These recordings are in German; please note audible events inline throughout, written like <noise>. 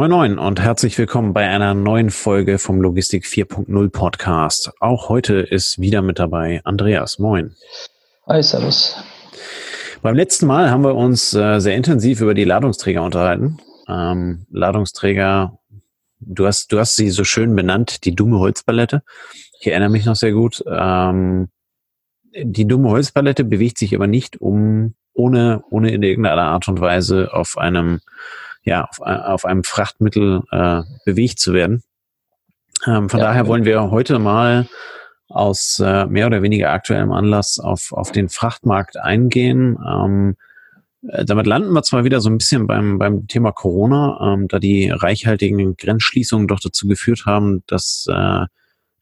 Moin Moin und herzlich willkommen bei einer neuen Folge vom Logistik 4.0 Podcast. Auch heute ist wieder mit dabei Andreas. Moin. Hi, Servus. Beim letzten Mal haben wir uns äh, sehr intensiv über die Ladungsträger unterhalten. Ähm, Ladungsträger, du hast, du hast sie so schön benannt, die dumme Holzpalette. Ich erinnere mich noch sehr gut. Ähm, die dumme Holzpalette bewegt sich aber nicht um, ohne, ohne in irgendeiner Art und Weise auf einem ja, auf, auf einem Frachtmittel äh, bewegt zu werden. Ähm, von ja, daher wollen wir heute mal aus äh, mehr oder weniger aktuellem Anlass auf, auf den Frachtmarkt eingehen. Ähm, äh, damit landen wir zwar wieder so ein bisschen beim, beim Thema Corona, ähm, da die reichhaltigen Grenzschließungen doch dazu geführt haben, dass, äh,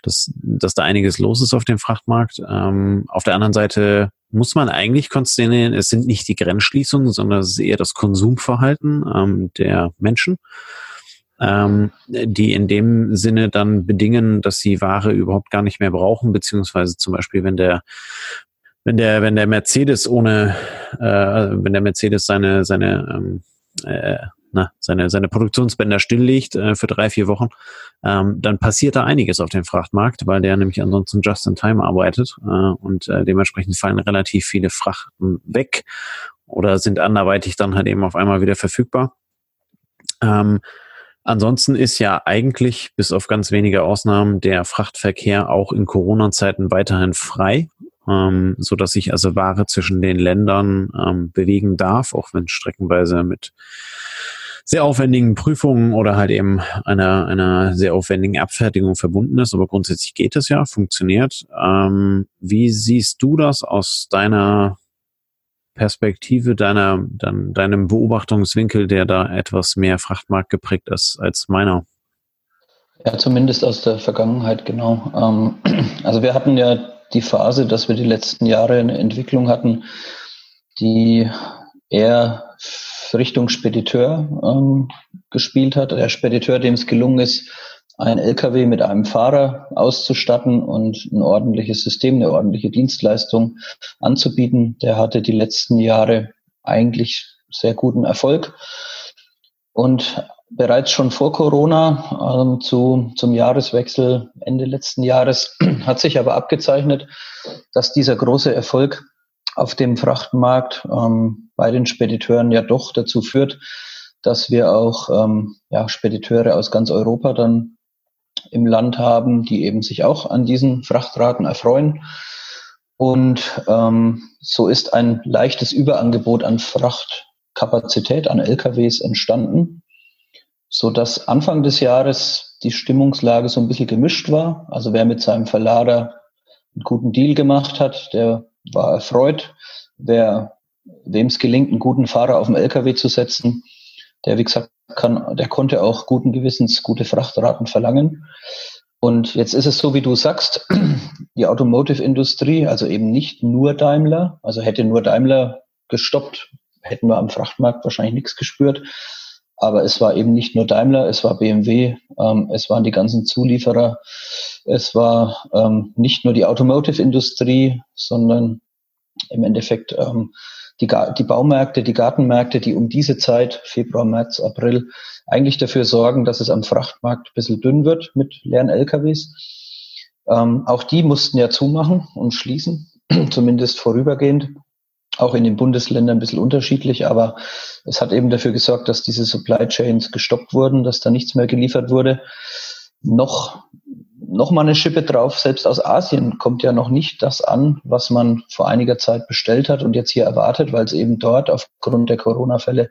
dass, dass da einiges los ist auf dem Frachtmarkt. Ähm, auf der anderen Seite muss man eigentlich konstatieren, es sind nicht die Grenzschließungen, sondern es ist eher das Konsumverhalten ähm, der Menschen, ähm, die in dem Sinne dann bedingen, dass sie Ware überhaupt gar nicht mehr brauchen, beziehungsweise zum Beispiel, wenn der wenn der wenn der Mercedes ohne äh, wenn der Mercedes seine seine ähm, äh, na, seine, seine Produktionsbänder stilllegt äh, für drei, vier Wochen, ähm, dann passiert da einiges auf dem Frachtmarkt, weil der nämlich ansonsten just in time arbeitet äh, und äh, dementsprechend fallen relativ viele Frachten weg oder sind anderweitig dann halt eben auf einmal wieder verfügbar. Ähm, ansonsten ist ja eigentlich bis auf ganz wenige Ausnahmen der Frachtverkehr auch in Corona-Zeiten weiterhin frei ähm, so dass sich also Ware zwischen den Ländern ähm, bewegen darf, auch wenn streckenweise mit sehr aufwendigen Prüfungen oder halt eben einer, einer sehr aufwendigen Abfertigung verbunden ist. Aber grundsätzlich geht es ja, funktioniert. Ähm, wie siehst du das aus deiner Perspektive, deiner, dein, deinem Beobachtungswinkel, der da etwas mehr Frachtmarkt geprägt ist als meiner? Ja, zumindest aus der Vergangenheit, genau. Ähm, also wir hatten ja die Phase, dass wir die letzten Jahre eine Entwicklung hatten, die eher Richtung Spediteur ähm, gespielt hat. Der Spediteur, dem es gelungen ist, ein LKW mit einem Fahrer auszustatten und ein ordentliches System, eine ordentliche Dienstleistung anzubieten, der hatte die letzten Jahre eigentlich sehr guten Erfolg. Und bereits schon vor Corona, ähm, zu, zum Jahreswechsel Ende letzten Jahres, <clears throat> hat sich aber abgezeichnet, dass dieser große Erfolg auf dem Frachtmarkt ähm, bei den Spediteuren ja doch dazu führt, dass wir auch ähm, ja, Spediteure aus ganz Europa dann im Land haben, die eben sich auch an diesen Frachtraten erfreuen. Und ähm, so ist ein leichtes Überangebot an Frachtkapazität, an LKWs entstanden, so dass Anfang des Jahres die Stimmungslage so ein bisschen gemischt war. Also wer mit seinem Verlader einen guten Deal gemacht hat, der war erfreut. Wer, wem es gelingt, einen guten Fahrer auf dem LKW zu setzen, der, wie gesagt, kann, der konnte auch guten Gewissens gute Frachtraten verlangen. Und jetzt ist es so, wie du sagst, <clears throat> die Automotive-Industrie, also eben nicht nur Daimler, also hätte nur Daimler gestoppt, hätten wir am Frachtmarkt wahrscheinlich nichts gespürt. Aber es war eben nicht nur Daimler, es war BMW, ähm, es waren die ganzen Zulieferer, es war ähm, nicht nur die Automotive-Industrie, sondern im Endeffekt ähm, die, die Baumärkte, die Gartenmärkte, die um diese Zeit, Februar, März, April, eigentlich dafür sorgen, dass es am Frachtmarkt ein bisschen dünn wird mit leeren LKWs. Ähm, auch die mussten ja zumachen und schließen, <clears throat> zumindest vorübergehend auch in den Bundesländern ein bisschen unterschiedlich, aber es hat eben dafür gesorgt, dass diese Supply Chains gestoppt wurden, dass da nichts mehr geliefert wurde. Noch, noch mal eine Schippe drauf, selbst aus Asien kommt ja noch nicht das an, was man vor einiger Zeit bestellt hat und jetzt hier erwartet, weil es eben dort aufgrund der Corona-Fälle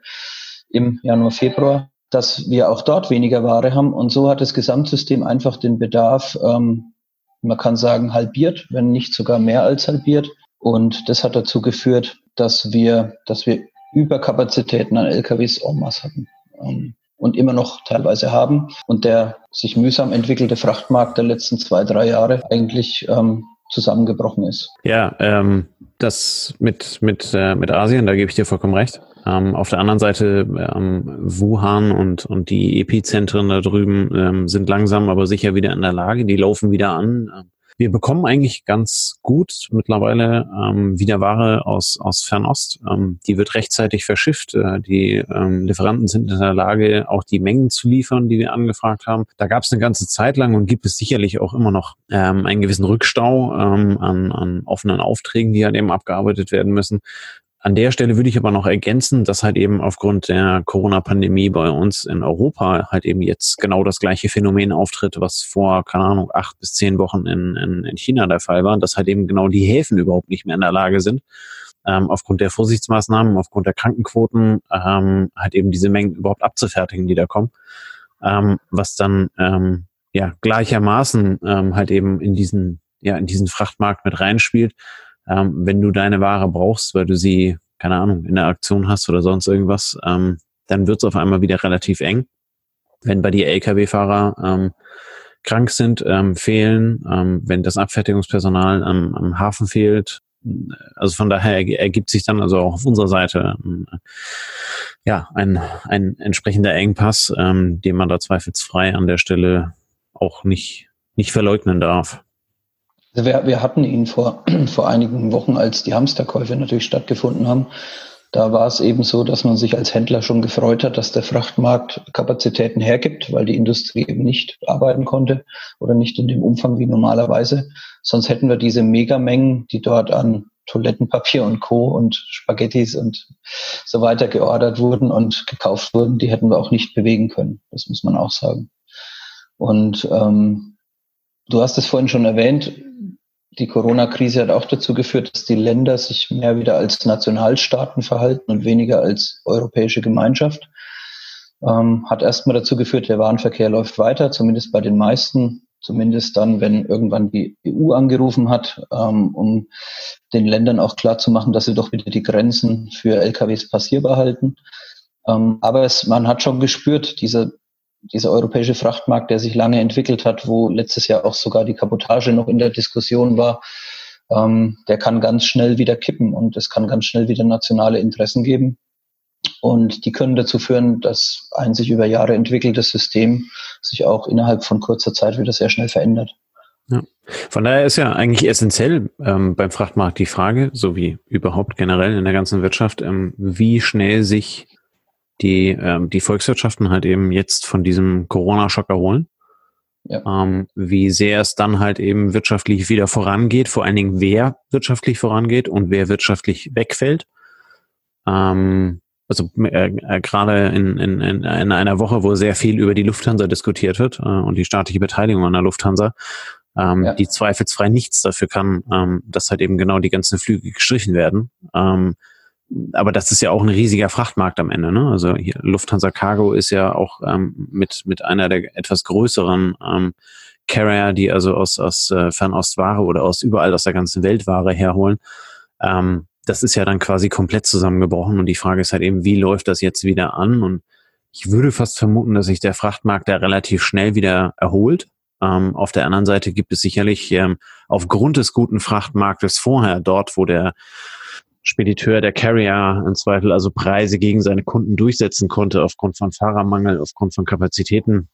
im Januar, Februar, dass wir auch dort weniger Ware haben. Und so hat das Gesamtsystem einfach den Bedarf, ähm, man kann sagen, halbiert, wenn nicht sogar mehr als halbiert. Und das hat dazu geführt, dass wir, dass wir Überkapazitäten an LKWs en masse hatten ähm, und immer noch teilweise haben. Und der sich mühsam entwickelte Frachtmarkt der letzten zwei, drei Jahre eigentlich ähm, zusammengebrochen ist. Ja, ähm, das mit, mit, äh, mit Asien, da gebe ich dir vollkommen recht. Ähm, auf der anderen Seite, ähm, Wuhan und, und die Epizentren da drüben ähm, sind langsam aber sicher wieder in der Lage, die laufen wieder an. Wir bekommen eigentlich ganz gut mittlerweile ähm, wieder Ware aus, aus Fernost. Ähm, die wird rechtzeitig verschifft. Äh, die ähm, Lieferanten sind in der Lage, auch die Mengen zu liefern, die wir angefragt haben. Da gab es eine ganze Zeit lang und gibt es sicherlich auch immer noch ähm, einen gewissen Rückstau ähm, an, an offenen Aufträgen, die halt eben abgearbeitet werden müssen. An der Stelle würde ich aber noch ergänzen, dass halt eben aufgrund der Corona-Pandemie bei uns in Europa halt eben jetzt genau das gleiche Phänomen auftritt, was vor, keine Ahnung, acht bis zehn Wochen in, in, in China der Fall war, dass halt eben genau die Häfen überhaupt nicht mehr in der Lage sind, ähm, aufgrund der Vorsichtsmaßnahmen, aufgrund der Krankenquoten, ähm, halt eben diese Mengen überhaupt abzufertigen, die da kommen. Ähm, was dann ähm, ja gleichermaßen ähm, halt eben in diesen, ja, in diesen Frachtmarkt mit reinspielt ähm, wenn du deine Ware brauchst, weil du sie, keine Ahnung, in der Aktion hast oder sonst irgendwas, ähm, dann wird es auf einmal wieder relativ eng. Wenn bei dir Lkw-Fahrer ähm, krank sind, ähm, fehlen, ähm, wenn das Abfertigungspersonal am, am Hafen fehlt, also von daher ergibt sich dann also auch auf unserer Seite ähm, ja ein, ein entsprechender Engpass, ähm, den man da zweifelsfrei an der Stelle auch nicht, nicht verleugnen darf. Also wir, wir hatten ihn vor, <clears throat> vor einigen Wochen, als die Hamsterkäufe natürlich stattgefunden haben. Da war es eben so, dass man sich als Händler schon gefreut hat, dass der Frachtmarkt Kapazitäten hergibt, weil die Industrie eben nicht arbeiten konnte oder nicht in dem Umfang wie normalerweise. Sonst hätten wir diese Megamengen, die dort an Toilettenpapier und Co. und Spaghettis und so weiter geordert wurden und gekauft wurden, die hätten wir auch nicht bewegen können. Das muss man auch sagen. Und ähm, du hast es vorhin schon erwähnt, die Corona-Krise hat auch dazu geführt, dass die Länder sich mehr wieder als Nationalstaaten verhalten und weniger als europäische Gemeinschaft. Ähm, hat erstmal dazu geführt, der Warenverkehr läuft weiter, zumindest bei den meisten, zumindest dann, wenn irgendwann die EU angerufen hat, ähm, um den Ländern auch klarzumachen, dass sie doch wieder die Grenzen für LKWs passierbar halten. Ähm, aber es, man hat schon gespürt, diese dieser europäische Frachtmarkt, der sich lange entwickelt hat, wo letztes Jahr auch sogar die Kabotage noch in der Diskussion war, ähm, der kann ganz schnell wieder kippen und es kann ganz schnell wieder nationale Interessen geben. Und die können dazu führen, dass ein sich über Jahre entwickeltes System sich auch innerhalb von kurzer Zeit wieder sehr schnell verändert. Ja. Von daher ist ja eigentlich essentiell ähm, beim Frachtmarkt die Frage, so wie überhaupt generell in der ganzen Wirtschaft, ähm, wie schnell sich die, ähm, die Volkswirtschaften halt eben jetzt von diesem Corona-Schock erholen. Ja. Ähm, wie sehr es dann halt eben wirtschaftlich wieder vorangeht, vor allen Dingen wer wirtschaftlich vorangeht und wer wirtschaftlich wegfällt. Ähm, also äh, äh, gerade in, in, in einer Woche, wo sehr viel über die Lufthansa diskutiert wird äh, und die staatliche Beteiligung an der Lufthansa, ähm, ja. die zweifelsfrei nichts dafür kann, ähm, dass halt eben genau die ganzen Flüge gestrichen werden. Ähm, aber das ist ja auch ein riesiger Frachtmarkt am Ende. Ne? Also hier Lufthansa Cargo ist ja auch ähm, mit, mit einer der etwas größeren ähm, Carrier, die also aus, aus äh, Fernostware oder aus überall aus der ganzen Welt Ware herholen. Ähm, das ist ja dann quasi komplett zusammengebrochen und die Frage ist halt eben, wie läuft das jetzt wieder an? Und ich würde fast vermuten, dass sich der Frachtmarkt da relativ schnell wieder erholt. Ähm, auf der anderen Seite gibt es sicherlich ähm, aufgrund des guten Frachtmarktes vorher dort, wo der Spediteur, der Carrier im Zweifel also Preise gegen seine Kunden durchsetzen konnte aufgrund von Fahrermangel, aufgrund von Kapazitäten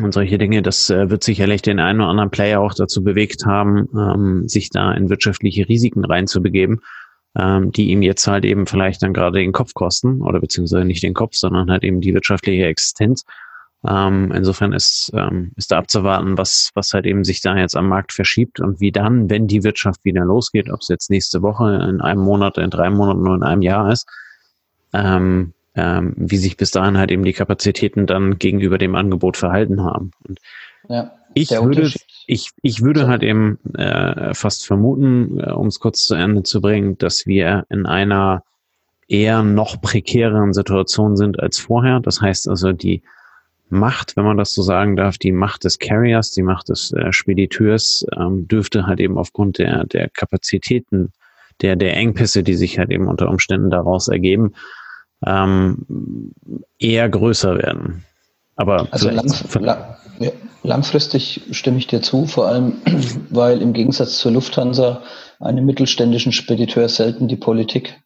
und solche Dinge. Das äh, wird sicherlich den einen oder anderen Player auch dazu bewegt haben, ähm, sich da in wirtschaftliche Risiken reinzubegeben, ähm, die ihm jetzt halt eben vielleicht dann gerade den Kopf kosten oder beziehungsweise nicht den Kopf, sondern halt eben die wirtschaftliche Existenz. Ähm, insofern ist, ähm, ist da abzuwarten, was, was halt eben sich da jetzt am Markt verschiebt und wie dann, wenn die Wirtschaft wieder losgeht, ob es jetzt nächste Woche, in einem Monat, in drei Monaten oder in einem Jahr ist, ähm, ähm, wie sich bis dahin halt eben die Kapazitäten dann gegenüber dem Angebot verhalten haben. Und ja, ich würde, ich, ich würde halt eben äh, fast vermuten, äh, um es kurz zu Ende zu bringen, dass wir in einer eher noch prekäreren Situation sind als vorher. Das heißt also, die Macht, wenn man das so sagen darf, die Macht des Carriers, die Macht des äh, Spediteurs ähm, dürfte halt eben aufgrund der, der Kapazitäten, der, der Engpässe, die sich halt eben unter Umständen daraus ergeben, ähm, eher größer werden. Aber also langs lang, ja, langfristig stimme ich dir zu, vor allem <clears throat> weil im Gegensatz zur Lufthansa einem mittelständischen Spediteur selten die Politik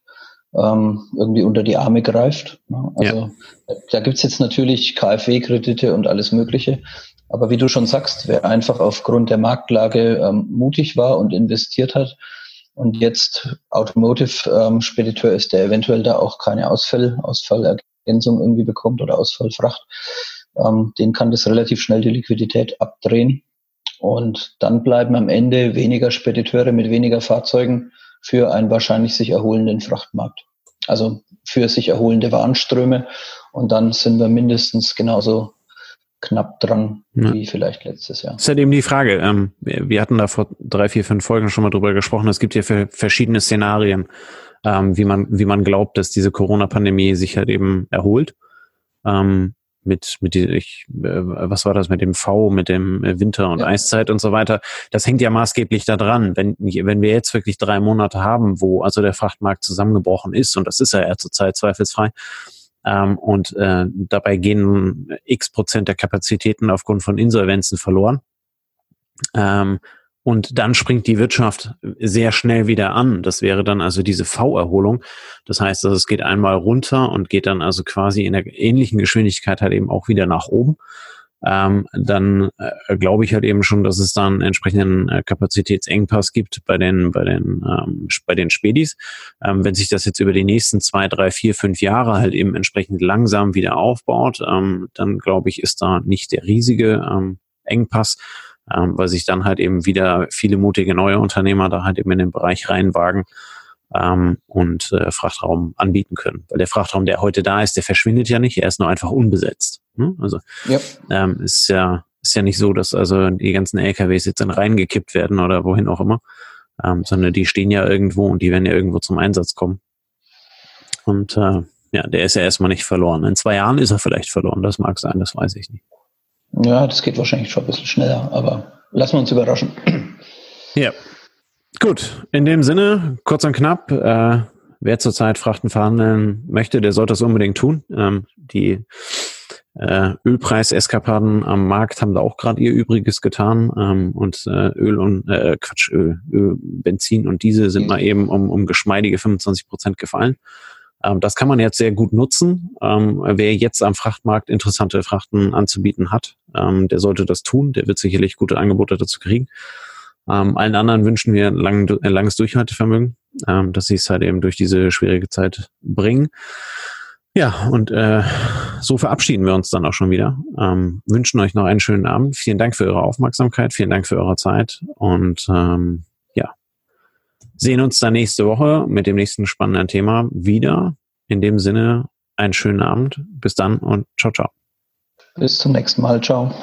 ähm, irgendwie unter die Arme greift. Ne? Also ja. da gibt's jetzt natürlich KfW-Kredite und alles Mögliche. Aber wie du schon sagst, wer einfach aufgrund der Marktlage ähm, mutig war und investiert hat und jetzt Automotive-Spediteur ähm, ist, der eventuell da auch keine Ausfall, Ausfallergänzung irgendwie bekommt oder Ausfallfracht, ähm, den kann das relativ schnell die Liquidität abdrehen. Und dann bleiben am Ende weniger Spediteure mit weniger Fahrzeugen für einen wahrscheinlich sich erholenden Frachtmarkt. Also für sich erholende Warenströme. Und dann sind wir mindestens genauso knapp dran ja. wie vielleicht letztes Jahr. Das ist halt eben die Frage. Ähm, wir hatten da vor drei, vier, fünf Folgen schon mal drüber gesprochen. Es gibt ja verschiedene Szenarien, ähm, wie man, wie man glaubt, dass diese Corona-Pandemie sich halt eben erholt. Ähm, mit, mit die, ich, äh, was war das mit dem V, mit dem äh, Winter und ja. Eiszeit und so weiter. Das hängt ja maßgeblich da dran. Wenn, wenn wir jetzt wirklich drei Monate haben, wo also der Frachtmarkt zusammengebrochen ist, und das ist er ja zurzeit zweifelsfrei, ähm, und äh, dabei gehen x Prozent der Kapazitäten aufgrund von Insolvenzen verloren. Ähm, und dann springt die Wirtschaft sehr schnell wieder an. Das wäre dann also diese V-Erholung. Das heißt, also es geht einmal runter und geht dann also quasi in der ähnlichen Geschwindigkeit halt eben auch wieder nach oben. Ähm, dann äh, glaube ich halt eben schon, dass es dann entsprechenden äh, Kapazitätsengpass gibt bei den bei den ähm, bei den Spedis. Ähm, wenn sich das jetzt über die nächsten zwei, drei, vier, fünf Jahre halt eben entsprechend langsam wieder aufbaut, ähm, dann glaube ich, ist da nicht der riesige ähm, Engpass ähm, weil sich dann halt eben wieder viele mutige neue Unternehmer da halt eben in den Bereich reinwagen ähm, und äh, Frachtraum anbieten können. Weil der Frachtraum, der heute da ist, der verschwindet ja nicht, er ist nur einfach unbesetzt. Ne? Also ja. ähm, ist ja ist ja nicht so, dass also die ganzen LKWs jetzt dann reingekippt werden oder wohin auch immer, ähm, sondern die stehen ja irgendwo und die werden ja irgendwo zum Einsatz kommen. Und äh, ja, der ist ja erstmal nicht verloren. In zwei Jahren ist er vielleicht verloren, das mag sein, das weiß ich nicht. Ja, das geht wahrscheinlich schon ein bisschen schneller, aber lassen wir uns überraschen. <clears throat> Ja. Gut, in dem Sinne, kurz und knapp, äh, wer zurzeit Frachten verhandeln möchte, der sollte das unbedingt tun. Ähm, die äh, Ölpreiseskapaden am Markt haben da auch gerade ihr Übriges getan ähm, und äh, Öl und äh, Quatsch, Öl, Öl, Benzin und Diesel sind mal eben um, um geschmeidige 25 Prozent gefallen. Ähm, das kann man jetzt sehr gut nutzen. Ähm, wer jetzt am Frachtmarkt interessante Frachten anzubieten hat, ähm, der sollte das tun. Der wird sicherlich gute Angebote dazu kriegen. Allen anderen wünschen wir ein, lang, ein langes Durchhaltevermögen, dass sie es halt eben durch diese schwierige Zeit bringen. Ja, und äh, so verabschieden wir uns dann auch schon wieder. Ähm, wünschen euch noch einen schönen Abend. Vielen Dank für eure Aufmerksamkeit, vielen Dank für eure Zeit und ähm, sehen uns dann nächste Woche mit dem nächsten spannenden Thema wieder. In dem Sinne, einen schönen Abend. Bis dann und ciao, ciao. Bis zum nächsten Mal. Ciao.